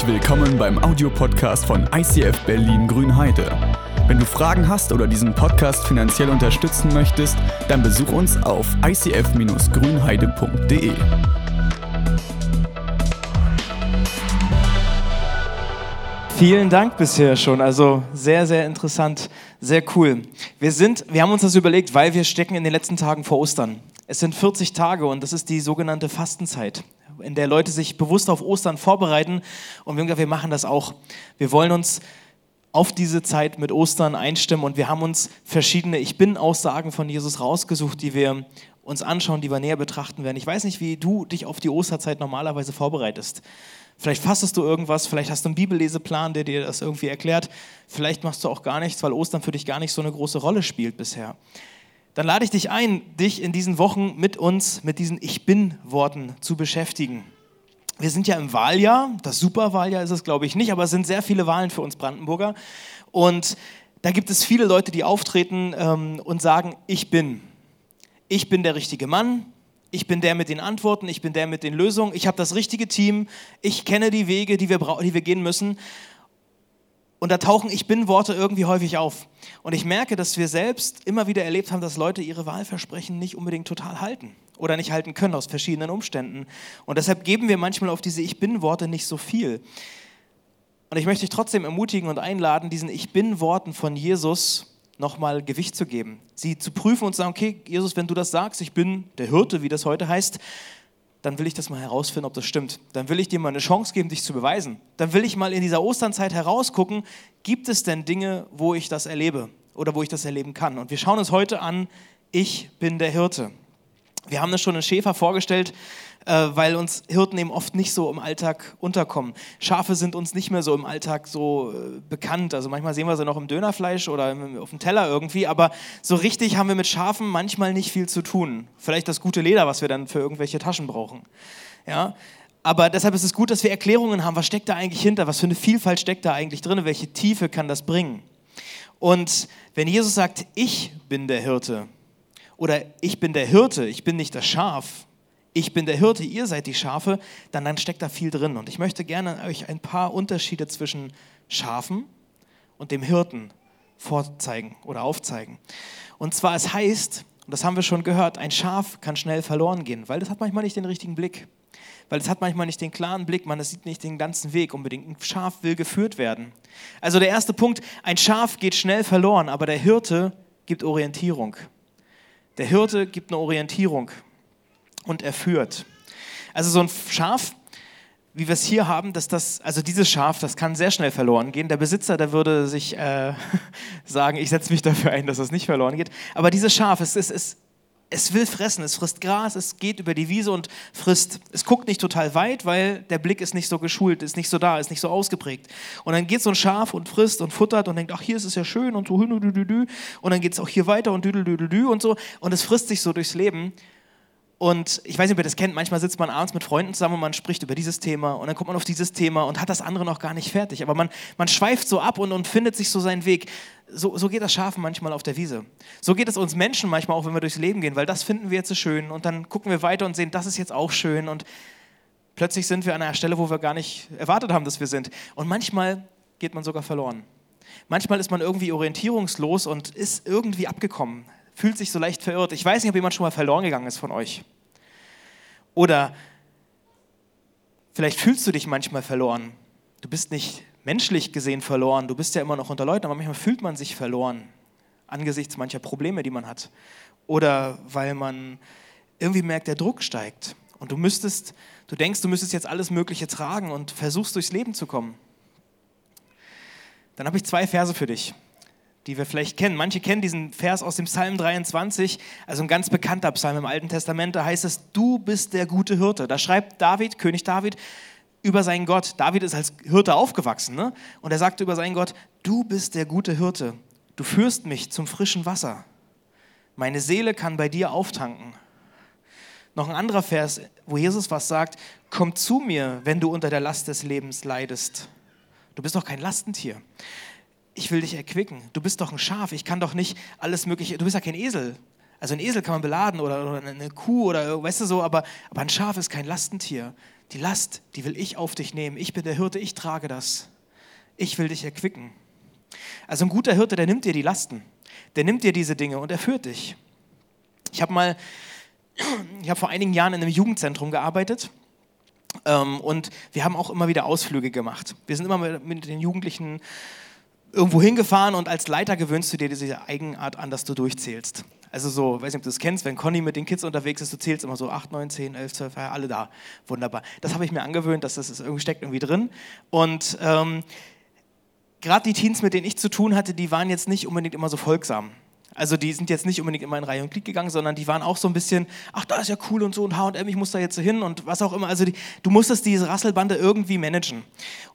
Herzlich willkommen beim Audiopodcast von ICF Berlin Grünheide. Wenn du Fragen hast oder diesen Podcast finanziell unterstützen möchtest, dann besuch uns auf icf-grünheide.de. Vielen Dank bisher schon. Also sehr, sehr interessant, sehr cool. Wir sind, wir haben uns das überlegt, weil wir stecken in den letzten Tagen vor Ostern. Es sind 40 Tage und das ist die sogenannte Fastenzeit in der Leute sich bewusst auf Ostern vorbereiten. Und wir haben gesagt, wir machen das auch. Wir wollen uns auf diese Zeit mit Ostern einstimmen und wir haben uns verschiedene Ich Bin-Aussagen von Jesus rausgesucht, die wir uns anschauen, die wir näher betrachten werden. Ich weiß nicht, wie du dich auf die Osterzeit normalerweise vorbereitest. Vielleicht fastest du irgendwas, vielleicht hast du einen Bibelleseplan, der dir das irgendwie erklärt. Vielleicht machst du auch gar nichts, weil Ostern für dich gar nicht so eine große Rolle spielt bisher dann lade ich dich ein, dich in diesen Wochen mit uns, mit diesen Ich bin-Worten zu beschäftigen. Wir sind ja im Wahljahr, das Superwahljahr ist es, glaube ich, nicht, aber es sind sehr viele Wahlen für uns Brandenburger. Und da gibt es viele Leute, die auftreten ähm, und sagen, ich bin. Ich bin der richtige Mann, ich bin der mit den Antworten, ich bin der mit den Lösungen, ich habe das richtige Team, ich kenne die Wege, die wir, die wir gehen müssen. Und da tauchen Ich bin-Worte irgendwie häufig auf. Und ich merke, dass wir selbst immer wieder erlebt haben, dass Leute ihre Wahlversprechen nicht unbedingt total halten oder nicht halten können aus verschiedenen Umständen. Und deshalb geben wir manchmal auf diese Ich bin-Worte nicht so viel. Und ich möchte dich trotzdem ermutigen und einladen, diesen Ich bin-Worten von Jesus nochmal Gewicht zu geben. Sie zu prüfen und zu sagen, okay, Jesus, wenn du das sagst, ich bin der Hirte, wie das heute heißt, dann will ich das mal herausfinden, ob das stimmt. Dann will ich dir mal eine Chance geben, dich zu beweisen. Dann will ich mal in dieser Osternzeit herausgucken, gibt es denn Dinge, wo ich das erlebe oder wo ich das erleben kann. Und wir schauen uns heute an, ich bin der Hirte. Wir haben das schon in Schäfer vorgestellt, äh, weil uns Hirten eben oft nicht so im Alltag unterkommen. Schafe sind uns nicht mehr so im Alltag so äh, bekannt. Also manchmal sehen wir sie noch im Dönerfleisch oder auf dem Teller irgendwie, aber so richtig haben wir mit Schafen manchmal nicht viel zu tun. Vielleicht das gute Leder, was wir dann für irgendwelche Taschen brauchen. Ja, aber deshalb ist es gut, dass wir Erklärungen haben. Was steckt da eigentlich hinter? Was für eine Vielfalt steckt da eigentlich drin? Welche Tiefe kann das bringen? Und wenn Jesus sagt, ich bin der Hirte, oder ich bin der Hirte, ich bin nicht das Schaf, ich bin der Hirte, ihr seid die Schafe, dann, dann steckt da viel drin. Und ich möchte gerne euch ein paar Unterschiede zwischen Schafen und dem Hirten vorzeigen oder aufzeigen. Und zwar, es heißt, und das haben wir schon gehört, ein Schaf kann schnell verloren gehen, weil das hat manchmal nicht den richtigen Blick. Weil es hat manchmal nicht den klaren Blick, man sieht nicht den ganzen Weg unbedingt. Ein Schaf will geführt werden. Also der erste Punkt, ein Schaf geht schnell verloren, aber der Hirte gibt Orientierung. Der Hirte gibt eine Orientierung und er führt. Also so ein Schaf, wie wir es hier haben, dass das, also dieses Schaf, das kann sehr schnell verloren gehen. Der Besitzer, der würde sich äh, sagen, ich setze mich dafür ein, dass das nicht verloren geht. Aber dieses Schaf, es, es, es, es will fressen, es frisst Gras, es geht über die Wiese und frisst. Es guckt nicht total weit, weil der Blick ist nicht so geschult, ist nicht so da, ist nicht so ausgeprägt. Und dann geht so ein Schaf und frisst und futtert und denkt, ach, hier ist es ja schön und so, und dann geht es auch hier weiter und düdel, und so. Und es frisst sich so durchs Leben. Und ich weiß nicht, ob ihr das kennt, manchmal sitzt man abends mit Freunden zusammen und man spricht über dieses Thema und dann kommt man auf dieses Thema und hat das andere noch gar nicht fertig. Aber man, man schweift so ab und, und findet sich so seinen Weg. So, so geht das Schafen manchmal auf der Wiese. So geht es uns Menschen manchmal auch, wenn wir durchs Leben gehen, weil das finden wir jetzt so schön und dann gucken wir weiter und sehen, das ist jetzt auch schön und plötzlich sind wir an einer Stelle, wo wir gar nicht erwartet haben, dass wir sind. Und manchmal geht man sogar verloren. Manchmal ist man irgendwie orientierungslos und ist irgendwie abgekommen, fühlt sich so leicht verirrt. Ich weiß nicht, ob jemand schon mal verloren gegangen ist von euch. Oder vielleicht fühlst du dich manchmal verloren. Du bist nicht menschlich gesehen verloren, du bist ja immer noch unter Leuten, aber manchmal fühlt man sich verloren angesichts mancher Probleme, die man hat. Oder weil man irgendwie merkt, der Druck steigt und du müsstest, du denkst, du müsstest jetzt alles Mögliche tragen und versuchst durchs Leben zu kommen. Dann habe ich zwei Verse für dich die wir vielleicht kennen. Manche kennen diesen Vers aus dem Psalm 23, also ein ganz bekannter Psalm im Alten Testament. Da heißt es, du bist der gute Hirte. Da schreibt David, König David, über seinen Gott. David ist als Hirte aufgewachsen ne? und er sagte über seinen Gott, du bist der gute Hirte. Du führst mich zum frischen Wasser. Meine Seele kann bei dir auftanken. Noch ein anderer Vers, wo Jesus was sagt, komm zu mir, wenn du unter der Last des Lebens leidest. Du bist doch kein Lastentier ich will dich erquicken. Du bist doch ein Schaf, ich kann doch nicht alles Mögliche, du bist ja kein Esel. Also ein Esel kann man beladen oder, oder eine Kuh oder weißt du so, aber, aber ein Schaf ist kein Lastentier. Die Last, die will ich auf dich nehmen. Ich bin der Hirte, ich trage das. Ich will dich erquicken. Also ein guter Hirte, der nimmt dir die Lasten. Der nimmt dir diese Dinge und er führt dich. Ich habe mal, ich habe vor einigen Jahren in einem Jugendzentrum gearbeitet ähm, und wir haben auch immer wieder Ausflüge gemacht. Wir sind immer mit den Jugendlichen irgendwo hingefahren und als Leiter gewöhnst du dir diese Eigenart an, dass du durchzählst. Also so, weiß nicht, ob du das kennst, wenn Conny mit den Kids unterwegs ist, du zählst immer so 8, 9, 10, 11, 12, alle da. Wunderbar. Das habe ich mir angewöhnt, dass das ist, irgendwie steckt irgendwie drin. Und ähm, gerade die Teens, mit denen ich zu tun hatte, die waren jetzt nicht unbedingt immer so folgsam. Also die sind jetzt nicht unbedingt immer in Reihe und Glied gegangen, sondern die waren auch so ein bisschen, ach, da ist ja cool und so und H&M, ich muss da jetzt hin und was auch immer. Also die, du musstest diese Rasselbande irgendwie managen.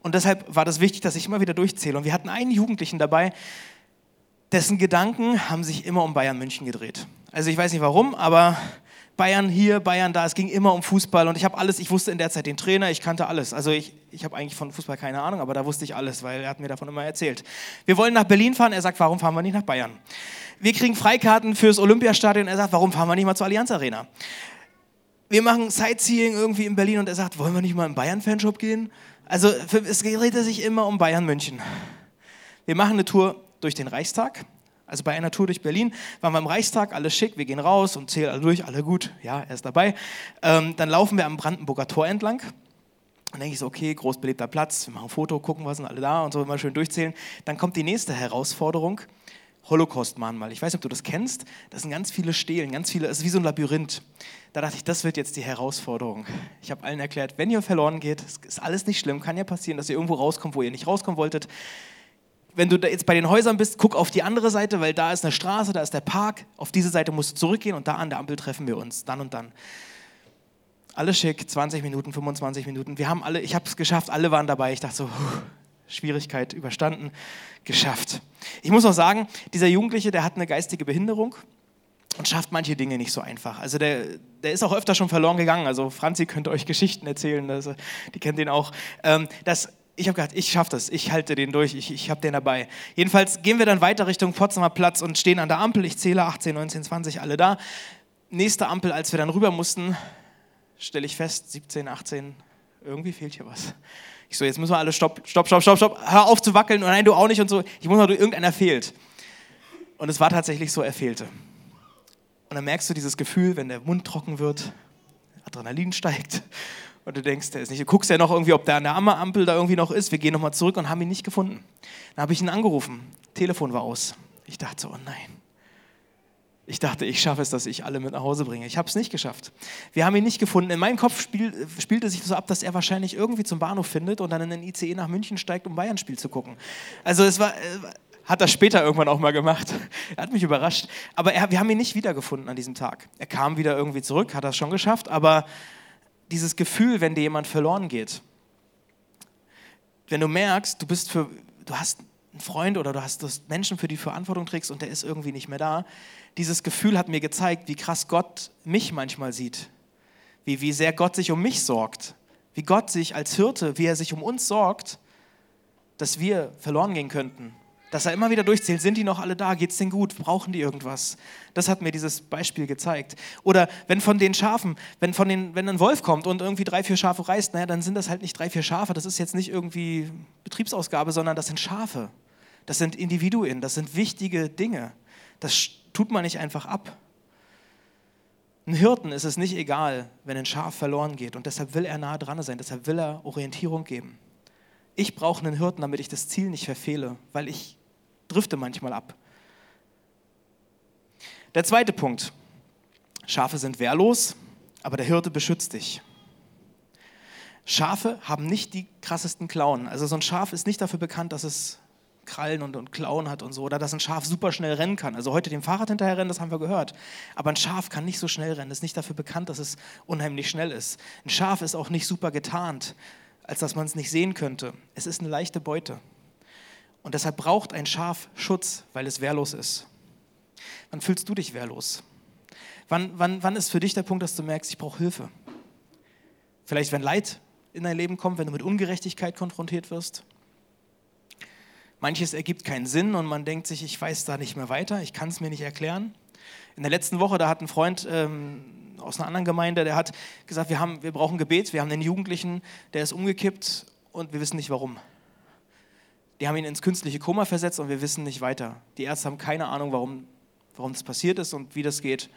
Und deshalb war das wichtig, dass ich immer wieder durchzähle. Und wir hatten einen Jugendlichen dabei, dessen Gedanken haben sich immer um Bayern München gedreht. Also ich weiß nicht warum, aber Bayern hier, Bayern da, es ging immer um Fußball und ich habe alles, ich wusste in der Zeit den Trainer, ich kannte alles. Also ich, ich habe eigentlich von Fußball keine Ahnung, aber da wusste ich alles, weil er hat mir davon immer erzählt. Wir wollen nach Berlin fahren, er sagt, warum fahren wir nicht nach Bayern? Wir kriegen Freikarten fürs Olympiastadion, er sagt, warum fahren wir nicht mal zur Allianz Arena? Wir machen Sightseeing irgendwie in Berlin und er sagt, wollen wir nicht mal im Bayern-Fanshop gehen? Also es dreht sich immer um Bayern München. Wir machen eine Tour durch den Reichstag, also bei einer Tour durch Berlin waren wir im Reichstag, alles schick, wir gehen raus und zählen alle durch, alle gut, ja, er ist dabei. Ähm, dann laufen wir am Brandenburger Tor entlang. Dann denke ich so, okay, groß belebter Platz, wir machen ein Foto, gucken, was sind alle da und so, immer schön durchzählen. Dann kommt die nächste Herausforderung, Holocaust-Mahnmal. Ich weiß nicht, ob du das kennst, das sind ganz viele Stelen, ganz viele, es ist wie so ein Labyrinth. Da dachte ich, das wird jetzt die Herausforderung. Ich habe allen erklärt, wenn ihr verloren geht, ist alles nicht schlimm, kann ja passieren, dass ihr irgendwo rauskommt, wo ihr nicht rauskommen wolltet wenn du jetzt bei den Häusern bist, guck auf die andere Seite, weil da ist eine Straße, da ist der Park. Auf diese Seite musst du zurückgehen und da an der Ampel treffen wir uns, dann und dann. Alles schick, 20 Minuten, 25 Minuten. Wir haben alle, ich habe es geschafft, alle waren dabei. Ich dachte so, Schwierigkeit überstanden, geschafft. Ich muss auch sagen, dieser Jugendliche, der hat eine geistige Behinderung und schafft manche Dinge nicht so einfach. Also der, der ist auch öfter schon verloren gegangen. Also Franzi könnte euch Geschichten erzählen, also die kennt den auch. Ähm, das ich habe gedacht, ich schaffe das, ich halte den durch, ich, ich habe den dabei. Jedenfalls gehen wir dann weiter Richtung Potsdamer Platz und stehen an der Ampel. Ich zähle 18, 19, 20, alle da. Nächste Ampel, als wir dann rüber mussten, stelle ich fest, 17, 18, irgendwie fehlt hier was. Ich so, jetzt müssen wir alle stopp, stopp, stopp, stopp, stopp, hör auf zu wackeln und nein, du auch nicht und so. Ich muss noch, irgendeiner fehlt. Und es war tatsächlich so, er fehlte. Und dann merkst du dieses Gefühl, wenn der Mund trocken wird, Adrenalin steigt und du denkst, der ist nicht. Du guckst ja noch irgendwie, ob der an der Ampel da irgendwie noch ist. Wir gehen nochmal zurück und haben ihn nicht gefunden. Dann habe ich ihn angerufen. Telefon war aus. Ich dachte so, oh nein. Ich dachte, ich schaffe es, dass ich alle mit nach Hause bringe. Ich habe es nicht geschafft. Wir haben ihn nicht gefunden. In meinem Kopf spiel, spielte sich so ab, dass er wahrscheinlich irgendwie zum Bahnhof findet und dann in den ICE nach München steigt, um Bayern-Spiel zu gucken. Also es war, äh, hat er später irgendwann auch mal gemacht. Er hat mich überrascht. Aber er, wir haben ihn nicht wiedergefunden an diesem Tag. Er kam wieder irgendwie zurück, hat das schon geschafft, aber dieses Gefühl, wenn dir jemand verloren geht. Wenn du merkst, du bist für, du hast einen Freund oder du hast, Menschen, für die du Verantwortung trägst und der ist irgendwie nicht mehr da. Dieses Gefühl hat mir gezeigt, wie krass Gott mich manchmal sieht. Wie, wie sehr Gott sich um mich sorgt. Wie Gott sich als Hirte, wie er sich um uns sorgt, dass wir verloren gehen könnten dass er immer wieder durchzählt, sind die noch alle da, geht es denen gut, brauchen die irgendwas? Das hat mir dieses Beispiel gezeigt. Oder wenn von den Schafen, wenn, von den, wenn ein Wolf kommt und irgendwie drei, vier Schafe reißt, naja, dann sind das halt nicht drei, vier Schafe, das ist jetzt nicht irgendwie Betriebsausgabe, sondern das sind Schafe. Das sind Individuen, das sind wichtige Dinge. Das tut man nicht einfach ab. Ein Hirten ist es nicht egal, wenn ein Schaf verloren geht und deshalb will er nahe dran sein, deshalb will er Orientierung geben. Ich brauche einen Hirten, damit ich das Ziel nicht verfehle, weil ich drifte manchmal ab. Der zweite Punkt. Schafe sind wehrlos, aber der Hirte beschützt dich. Schafe haben nicht die krassesten Klauen. Also so ein Schaf ist nicht dafür bekannt, dass es Krallen und, und Klauen hat und so, oder dass ein Schaf super schnell rennen kann. Also heute dem Fahrrad hinterher rennen, das haben wir gehört. Aber ein Schaf kann nicht so schnell rennen, ist nicht dafür bekannt, dass es unheimlich schnell ist. Ein Schaf ist auch nicht super getarnt, als dass man es nicht sehen könnte. Es ist eine leichte Beute. Und deshalb braucht ein Schaf Schutz, weil es wehrlos ist. Wann fühlst du dich wehrlos? Wann, wann, wann ist für dich der Punkt, dass du merkst, ich brauche Hilfe? Vielleicht, wenn Leid in dein Leben kommt, wenn du mit Ungerechtigkeit konfrontiert wirst. Manches ergibt keinen Sinn und man denkt sich, ich weiß da nicht mehr weiter, ich kann es mir nicht erklären. In der letzten Woche, da hat ein Freund ähm, aus einer anderen Gemeinde, der hat gesagt, wir, haben, wir brauchen Gebet, wir haben einen Jugendlichen, der ist umgekippt und wir wissen nicht warum. Die haben ihn ins künstliche Koma versetzt und wir wissen nicht weiter. Die Ärzte haben keine Ahnung, warum, warum das passiert ist und wie das geht.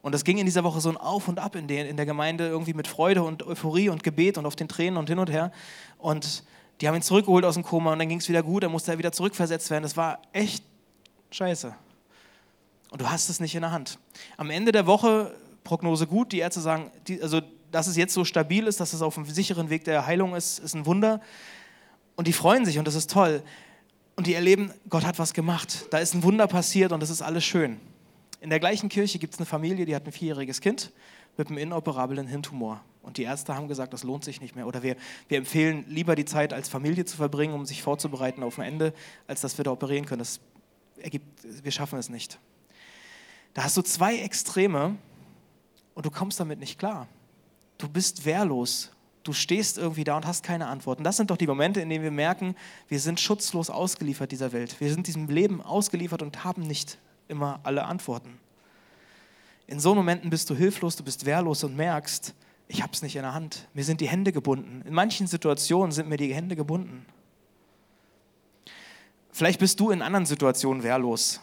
Und das ging in dieser Woche so ein Auf und Ab in der, in der Gemeinde, irgendwie mit Freude und Euphorie und Gebet und auf den Tränen und hin und her. Und die haben ihn zurückgeholt aus dem Koma und dann ging es wieder gut, dann musste er wieder zurückversetzt werden. Das war echt scheiße. Und du hast es nicht in der Hand. Am Ende der Woche, Prognose gut, die Ärzte sagen, die, also dass es jetzt so stabil ist, dass es auf einem sicheren Weg der Heilung ist, ist ein Wunder. Und die freuen sich und das ist toll. Und die erleben, Gott hat was gemacht. Da ist ein Wunder passiert und das ist alles schön. In der gleichen Kirche gibt es eine Familie, die hat ein vierjähriges Kind mit einem inoperablen Hirntumor. Und die Ärzte haben gesagt, das lohnt sich nicht mehr. Oder wir, wir empfehlen lieber die Zeit als Familie zu verbringen, um sich vorzubereiten auf ein Ende, als dass wir da operieren können. Das ergibt, wir schaffen es nicht. Da hast du zwei Extreme und du kommst damit nicht klar. Du bist wehrlos du stehst irgendwie da und hast keine Antworten. Das sind doch die Momente, in denen wir merken, wir sind schutzlos ausgeliefert dieser Welt. Wir sind diesem Leben ausgeliefert und haben nicht immer alle Antworten. In so Momenten bist du hilflos, du bist wehrlos und merkst, ich habe es nicht in der Hand. Mir sind die Hände gebunden. In manchen Situationen sind mir die Hände gebunden. Vielleicht bist du in anderen Situationen wehrlos.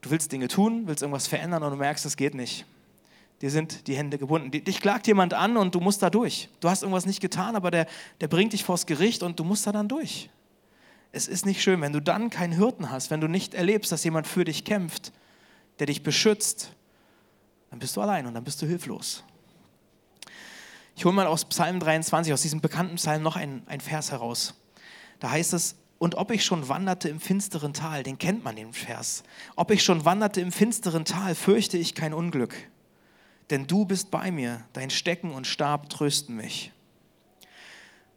Du willst Dinge tun, willst irgendwas verändern und du merkst, es geht nicht dir sind die Hände gebunden. Dich klagt jemand an und du musst da durch. Du hast irgendwas nicht getan, aber der, der bringt dich vors Gericht und du musst da dann durch. Es ist nicht schön, wenn du dann keinen Hirten hast, wenn du nicht erlebst, dass jemand für dich kämpft, der dich beschützt, dann bist du allein und dann bist du hilflos. Ich hole mal aus Psalm 23, aus diesem bekannten Psalm, noch einen, einen Vers heraus. Da heißt es, und ob ich schon wanderte im finsteren Tal, den kennt man den Vers, ob ich schon wanderte im finsteren Tal, fürchte ich kein Unglück denn du bist bei mir, dein Stecken und Stab trösten mich.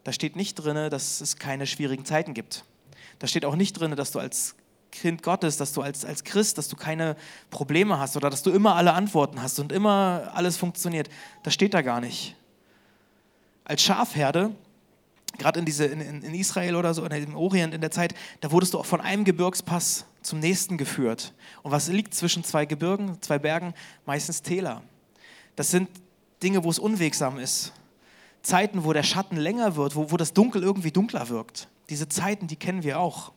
Da steht nicht drin, dass es keine schwierigen Zeiten gibt. Da steht auch nicht drin, dass du als Kind Gottes, dass du als, als Christ, dass du keine Probleme hast oder dass du immer alle Antworten hast und immer alles funktioniert. Das steht da gar nicht. Als Schafherde, gerade in, in, in Israel oder so, im Orient in der Zeit, da wurdest du auch von einem Gebirgspass zum nächsten geführt. Und was liegt zwischen zwei Gebirgen, zwei Bergen? Meistens Täler. Das sind Dinge, wo es unwegsam ist. Zeiten, wo der Schatten länger wird, wo, wo das Dunkel irgendwie dunkler wirkt. Diese Zeiten, die kennen wir auch.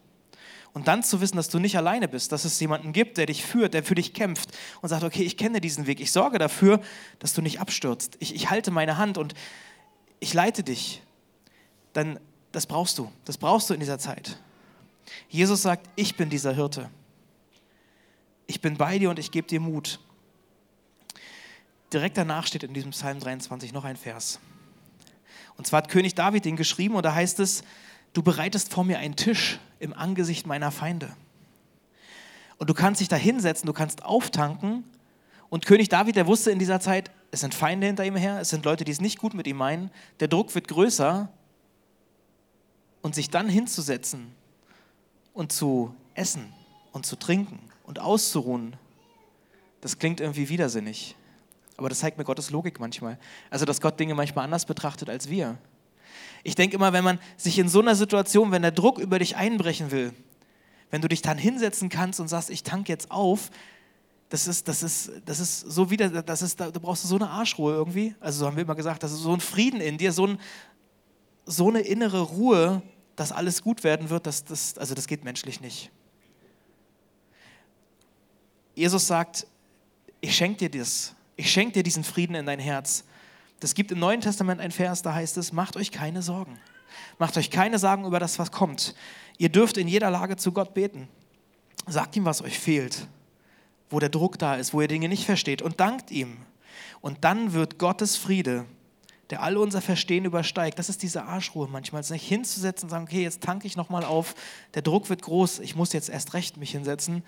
Und dann zu wissen, dass du nicht alleine bist, dass es jemanden gibt, der dich führt, der für dich kämpft und sagt, okay, ich kenne diesen Weg, ich sorge dafür, dass du nicht abstürzt. Ich, ich halte meine Hand und ich leite dich. Dann, das brauchst du, das brauchst du in dieser Zeit. Jesus sagt, ich bin dieser Hirte. Ich bin bei dir und ich gebe dir Mut direkt danach steht in diesem Psalm 23 noch ein Vers. Und zwar hat König David den geschrieben und da heißt es, du bereitest vor mir einen Tisch im Angesicht meiner Feinde. Und du kannst dich da hinsetzen, du kannst auftanken. Und König David, der wusste in dieser Zeit, es sind Feinde hinter ihm her, es sind Leute, die es nicht gut mit ihm meinen. Der Druck wird größer. Und sich dann hinzusetzen und zu essen und zu trinken und auszuruhen, das klingt irgendwie widersinnig. Aber das zeigt mir Gottes Logik manchmal. Also, dass Gott Dinge manchmal anders betrachtet als wir. Ich denke immer, wenn man sich in so einer Situation, wenn der Druck über dich einbrechen will, wenn du dich dann hinsetzen kannst und sagst, ich tank jetzt auf, das ist, das ist, das ist so wieder, das ist, da, brauchst du so eine Arschruhe irgendwie. Also so haben wir immer gesagt, das ist so ein Frieden in dir, so, ein, so eine innere Ruhe, dass alles gut werden wird, das, das, also das geht menschlich nicht. Jesus sagt, ich schenke dir das, ich schenke dir diesen Frieden in dein Herz. Das gibt im Neuen Testament ein Vers, da heißt es, macht euch keine Sorgen. Macht euch keine Sorgen über das, was kommt. Ihr dürft in jeder Lage zu Gott beten. Sagt ihm, was euch fehlt, wo der Druck da ist, wo ihr Dinge nicht versteht und dankt ihm. Und dann wird Gottes Friede, der all unser Verstehen übersteigt, das ist diese Arschruhe manchmal, sich hinzusetzen und sagen, okay, jetzt tanke ich nochmal auf, der Druck wird groß, ich muss jetzt erst recht mich hinsetzen,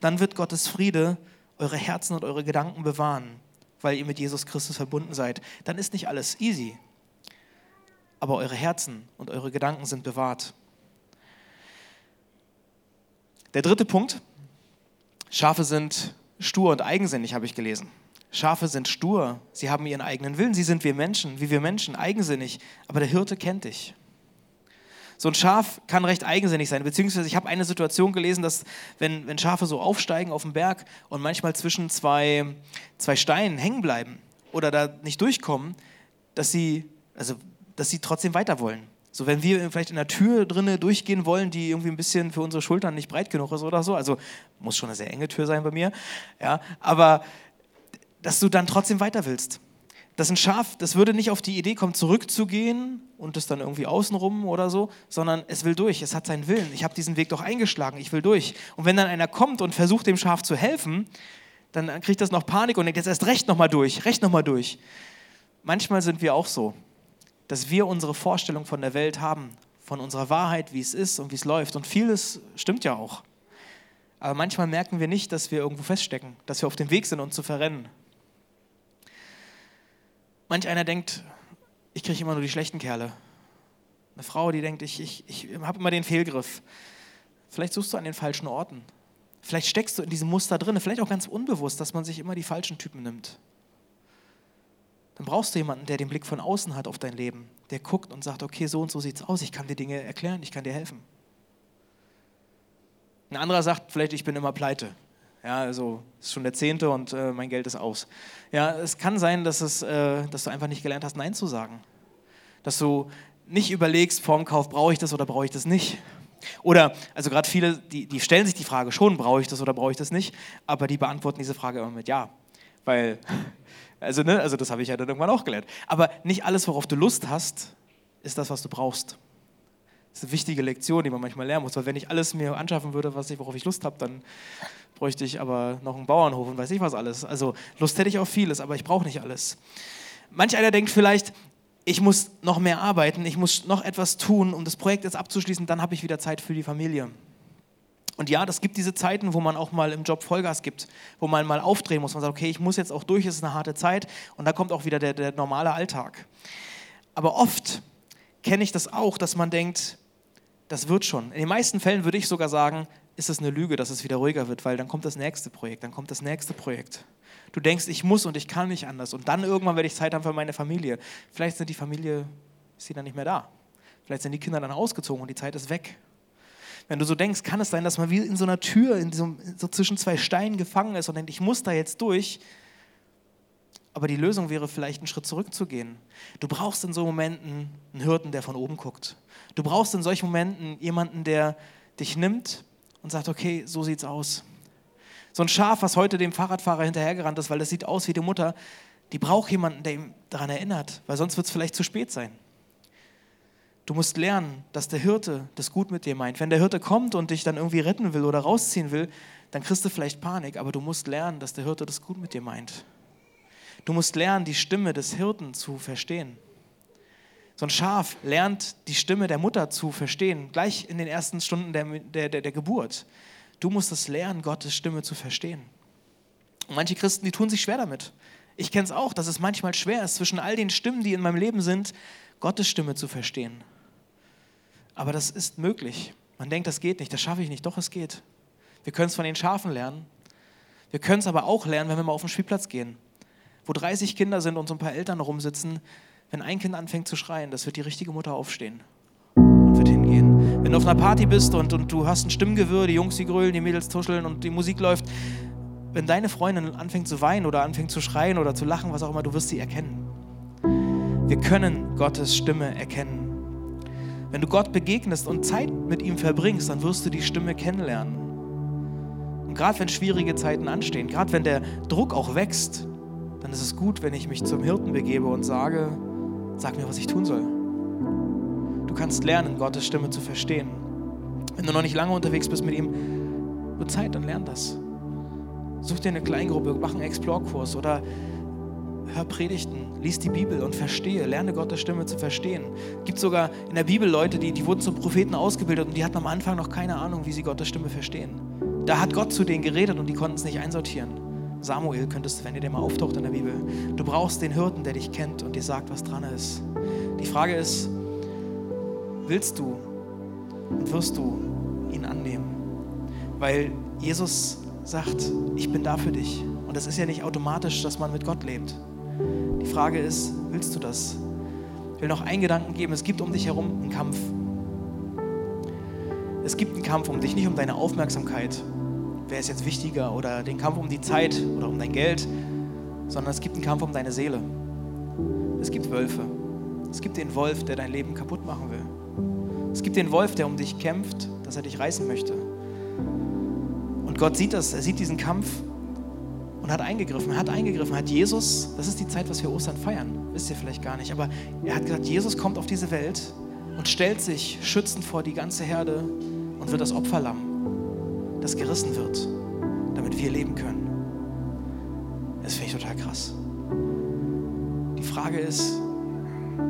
dann wird Gottes Friede eure Herzen und eure Gedanken bewahren weil ihr mit Jesus Christus verbunden seid, dann ist nicht alles easy. Aber eure Herzen und eure Gedanken sind bewahrt. Der dritte Punkt. Schafe sind stur und eigensinnig, habe ich gelesen. Schafe sind stur, sie haben ihren eigenen Willen, sie sind wie Menschen, wie wir Menschen, eigensinnig, aber der Hirte kennt dich. So ein Schaf kann recht eigensinnig sein, beziehungsweise ich habe eine Situation gelesen, dass wenn, wenn Schafe so aufsteigen auf den Berg und manchmal zwischen zwei, zwei Steinen hängen bleiben oder da nicht durchkommen, dass sie, also, dass sie trotzdem weiter wollen. So, wenn wir vielleicht in der Tür drinnen durchgehen wollen, die irgendwie ein bisschen für unsere Schultern nicht breit genug ist oder so, also muss schon eine sehr enge Tür sein bei mir, ja, aber dass du dann trotzdem weiter willst. Dass ein Schaf, das würde nicht auf die Idee kommen, zurückzugehen und es dann irgendwie außenrum oder so, sondern es will durch, es hat seinen Willen. Ich habe diesen Weg doch eingeschlagen, ich will durch. Und wenn dann einer kommt und versucht, dem Schaf zu helfen, dann kriegt das noch Panik und denkt, jetzt erst recht nochmal durch, recht nochmal durch. Manchmal sind wir auch so dass wir unsere Vorstellung von der Welt haben, von unserer Wahrheit, wie es ist und wie es läuft. Und vieles stimmt ja auch. Aber manchmal merken wir nicht, dass wir irgendwo feststecken, dass wir auf dem Weg sind, uns zu verrennen. Manch einer denkt, ich kriege immer nur die schlechten Kerle. Eine Frau, die denkt, ich, ich, ich habe immer den Fehlgriff. Vielleicht suchst du an den falschen Orten. Vielleicht steckst du in diesem Muster drin, vielleicht auch ganz unbewusst, dass man sich immer die falschen Typen nimmt dann brauchst du jemanden, der den Blick von außen hat auf dein Leben, der guckt und sagt, okay, so und so sieht es aus, ich kann dir Dinge erklären, ich kann dir helfen. Ein anderer sagt vielleicht, ich bin immer pleite. Ja, also ist schon der zehnte und äh, mein Geld ist aus. Ja, es kann sein, dass, es, äh, dass du einfach nicht gelernt hast, Nein zu sagen. Dass du nicht überlegst, vorm Kauf, brauche ich das oder brauche ich das nicht. Oder, also gerade viele, die, die stellen sich die Frage schon, brauche ich das oder brauche ich das nicht, aber die beantworten diese Frage immer mit Ja. Weil also, ne, also das habe ich ja dann irgendwann auch gelernt. Aber nicht alles, worauf du Lust hast, ist das, was du brauchst. Das ist eine wichtige Lektion, die man manchmal lernen muss. Weil wenn ich alles mir anschaffen würde, was ich, worauf ich Lust habe, dann bräuchte ich aber noch einen Bauernhof und weiß nicht was alles. Also Lust hätte ich auf vieles, aber ich brauche nicht alles. Manch einer denkt vielleicht, ich muss noch mehr arbeiten, ich muss noch etwas tun, um das Projekt jetzt abzuschließen, dann habe ich wieder Zeit für die Familie. Und ja, das gibt diese Zeiten, wo man auch mal im Job Vollgas gibt, wo man mal aufdrehen muss. Man sagt, okay, ich muss jetzt auch durch, es ist eine harte Zeit und da kommt auch wieder der, der normale Alltag. Aber oft kenne ich das auch, dass man denkt, das wird schon. In den meisten Fällen würde ich sogar sagen, ist es eine Lüge, dass es wieder ruhiger wird, weil dann kommt das nächste Projekt, dann kommt das nächste Projekt. Du denkst, ich muss und ich kann nicht anders und dann irgendwann werde ich Zeit haben für meine Familie. Vielleicht sind die Familie, ist sie dann nicht mehr da. Vielleicht sind die Kinder dann ausgezogen und die Zeit ist weg. Wenn du so denkst, kann es sein, dass man wie in so einer Tür, in diesem, so zwischen zwei Steinen gefangen ist und denkt, ich muss da jetzt durch. Aber die Lösung wäre vielleicht einen Schritt zurückzugehen. Du brauchst in so Momenten einen Hirten, der von oben guckt. Du brauchst in solchen Momenten jemanden, der dich nimmt und sagt, okay, so sieht's aus. So ein Schaf, was heute dem Fahrradfahrer hinterhergerannt ist, weil das sieht aus wie die Mutter, die braucht jemanden, der ihm daran erinnert, weil sonst wird es vielleicht zu spät sein. Du musst lernen, dass der Hirte das gut mit dir meint. Wenn der Hirte kommt und dich dann irgendwie retten will oder rausziehen will, dann kriegst du vielleicht Panik, aber du musst lernen, dass der Hirte das gut mit dir meint. Du musst lernen, die Stimme des Hirten zu verstehen. So ein Schaf lernt die Stimme der Mutter zu verstehen, gleich in den ersten Stunden der, der, der, der Geburt. Du musst es lernen, Gottes Stimme zu verstehen. Und manche Christen, die tun sich schwer damit. Ich kenne es auch, dass es manchmal schwer ist, zwischen all den Stimmen, die in meinem Leben sind, Gottes Stimme zu verstehen. Aber das ist möglich. Man denkt, das geht nicht, das schaffe ich nicht. Doch, es geht. Wir können es von den Schafen lernen. Wir können es aber auch lernen, wenn wir mal auf den Spielplatz gehen, wo 30 Kinder sind und so ein paar Eltern rumsitzen. Wenn ein Kind anfängt zu schreien, das wird die richtige Mutter aufstehen und wird hingehen. Wenn du auf einer Party bist und, und du hast ein Stimmgewirr, die Jungs, die grölen, die Mädels tuscheln und die Musik läuft, wenn deine Freundin anfängt zu weinen oder anfängt zu schreien oder zu lachen, was auch immer, du wirst sie erkennen. Wir können Gottes Stimme erkennen. Wenn du Gott begegnest und Zeit mit ihm verbringst, dann wirst du die Stimme kennenlernen. Und gerade wenn schwierige Zeiten anstehen, gerade wenn der Druck auch wächst, dann ist es gut, wenn ich mich zum Hirten begebe und sage, sag mir, was ich tun soll. Du kannst lernen, Gottes Stimme zu verstehen. Wenn du noch nicht lange unterwegs bist mit ihm, nur Zeit, dann lern das. Such dir eine Kleingruppe, mach einen Explore-Kurs oder hör Predigten, lies die Bibel und verstehe, lerne Gottes Stimme zu verstehen. Es gibt sogar in der Bibel Leute, die, die wurden zum Propheten ausgebildet und die hatten am Anfang noch keine Ahnung, wie sie Gottes Stimme verstehen. Da hat Gott zu denen geredet und die konnten es nicht einsortieren. Samuel könntest wenn ihr dir mal auftaucht in der Bibel. Du brauchst den Hirten, der dich kennt und dir sagt, was dran ist. Die Frage ist, willst du und wirst du ihn annehmen? Weil Jesus sagt, ich bin da für dich. Und das ist ja nicht automatisch, dass man mit Gott lebt. Die Frage ist, willst du das? Ich will noch einen Gedanken geben, es gibt um dich herum einen Kampf. Es gibt einen Kampf um dich, nicht um deine Aufmerksamkeit. Wer ist jetzt wichtiger? Oder den Kampf um die Zeit oder um dein Geld, sondern es gibt einen Kampf um deine Seele. Es gibt Wölfe. Es gibt den Wolf, der dein Leben kaputt machen will. Es gibt den Wolf, der um dich kämpft, dass er dich reißen möchte. Und Gott sieht das, er sieht diesen Kampf und hat eingegriffen. Hat eingegriffen, hat Jesus, das ist die Zeit, was wir Ostern feiern, wisst ihr vielleicht gar nicht, aber er hat gesagt, Jesus kommt auf diese Welt und stellt sich schützend vor die ganze Herde und wird das Opferlamm, das gerissen wird, damit wir leben können. Das finde ich total krass. Die Frage ist,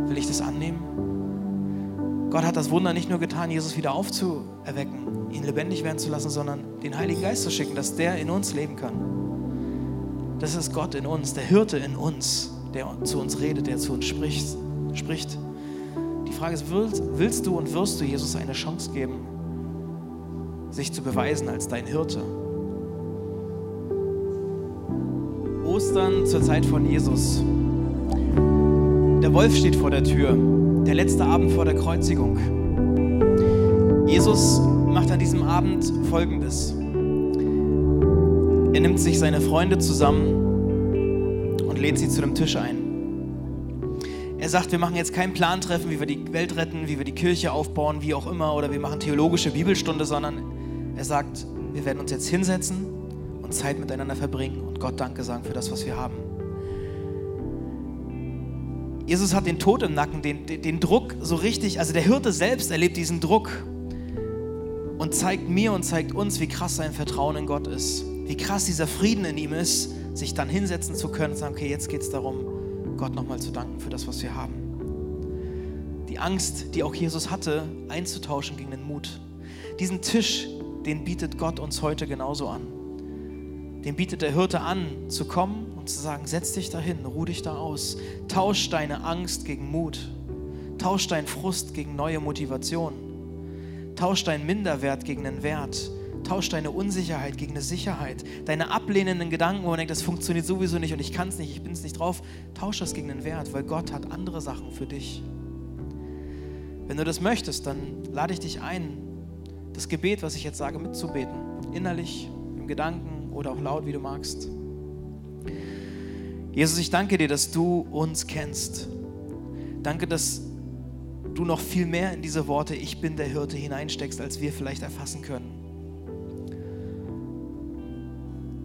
will ich das annehmen? Gott hat das Wunder nicht nur getan, Jesus wieder aufzuerwecken, ihn lebendig werden zu lassen, sondern den Heiligen Geist zu schicken, dass der in uns leben kann. Das ist Gott in uns, der Hirte in uns, der zu uns redet, der zu uns spricht. spricht. Die Frage ist, willst, willst du und wirst du Jesus eine Chance geben, sich zu beweisen als dein Hirte? Ostern zur Zeit von Jesus. Der Wolf steht vor der Tür, der letzte Abend vor der Kreuzigung. Jesus macht an diesem Abend Folgendes. Er nimmt sich seine Freunde zusammen und lädt sie zu dem Tisch ein. Er sagt, wir machen jetzt kein Plantreffen, wie wir die Welt retten, wie wir die Kirche aufbauen, wie auch immer, oder wir machen theologische Bibelstunde, sondern er sagt, wir werden uns jetzt hinsetzen und Zeit miteinander verbringen und Gott Danke sagen für das, was wir haben. Jesus hat den Tod im Nacken, den, den, Druck so richtig, also der Hirte selbst erlebt diesen Druck und zeigt mir und zeigt uns, wie krass sein Vertrauen in Gott ist wie krass dieser Frieden in ihm ist, sich dann hinsetzen zu können und sagen, okay, jetzt geht es darum, Gott nochmal zu danken für das, was wir haben. Die Angst, die auch Jesus hatte, einzutauschen gegen den Mut. Diesen Tisch, den bietet Gott uns heute genauso an. Den bietet der Hirte an, zu kommen und zu sagen, setz dich dahin, ruh dich da aus, tausch deine Angst gegen Mut, tausch deinen Frust gegen neue Motivation, tausch deinen Minderwert gegen den Wert, Tausch deine Unsicherheit gegen eine Sicherheit. Deine ablehnenden Gedanken, wo man denkt, das funktioniert sowieso nicht und ich kann es nicht, ich bin es nicht drauf. Tausch das gegen den Wert, weil Gott hat andere Sachen für dich. Wenn du das möchtest, dann lade ich dich ein, das Gebet, was ich jetzt sage, mitzubeten. Innerlich, im Gedanken oder auch laut, wie du magst. Jesus, ich danke dir, dass du uns kennst. Danke, dass du noch viel mehr in diese Worte Ich bin der Hirte hineinsteckst, als wir vielleicht erfassen können.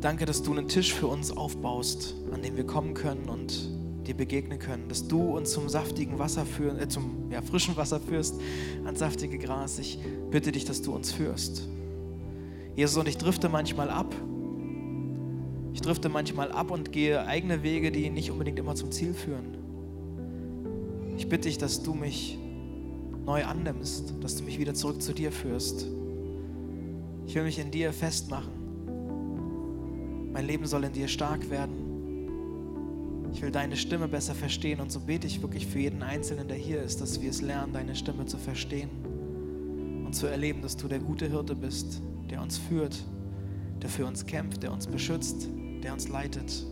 Danke, dass du einen Tisch für uns aufbaust, an dem wir kommen können und dir begegnen können, dass du uns zum saftigen Wasser führen, äh, zum ja, frischen Wasser führst, ans saftige Gras. Ich bitte dich, dass du uns führst. Jesus, und ich drifte manchmal ab. Ich drifte manchmal ab und gehe eigene Wege, die nicht unbedingt immer zum Ziel führen. Ich bitte dich, dass du mich neu annimmst, dass du mich wieder zurück zu dir führst. Ich will mich in dir festmachen. Mein Leben soll in dir stark werden. Ich will deine Stimme besser verstehen und so bete ich wirklich für jeden Einzelnen, der hier ist, dass wir es lernen, deine Stimme zu verstehen und zu erleben, dass du der gute Hirte bist, der uns führt, der für uns kämpft, der uns beschützt, der uns leitet.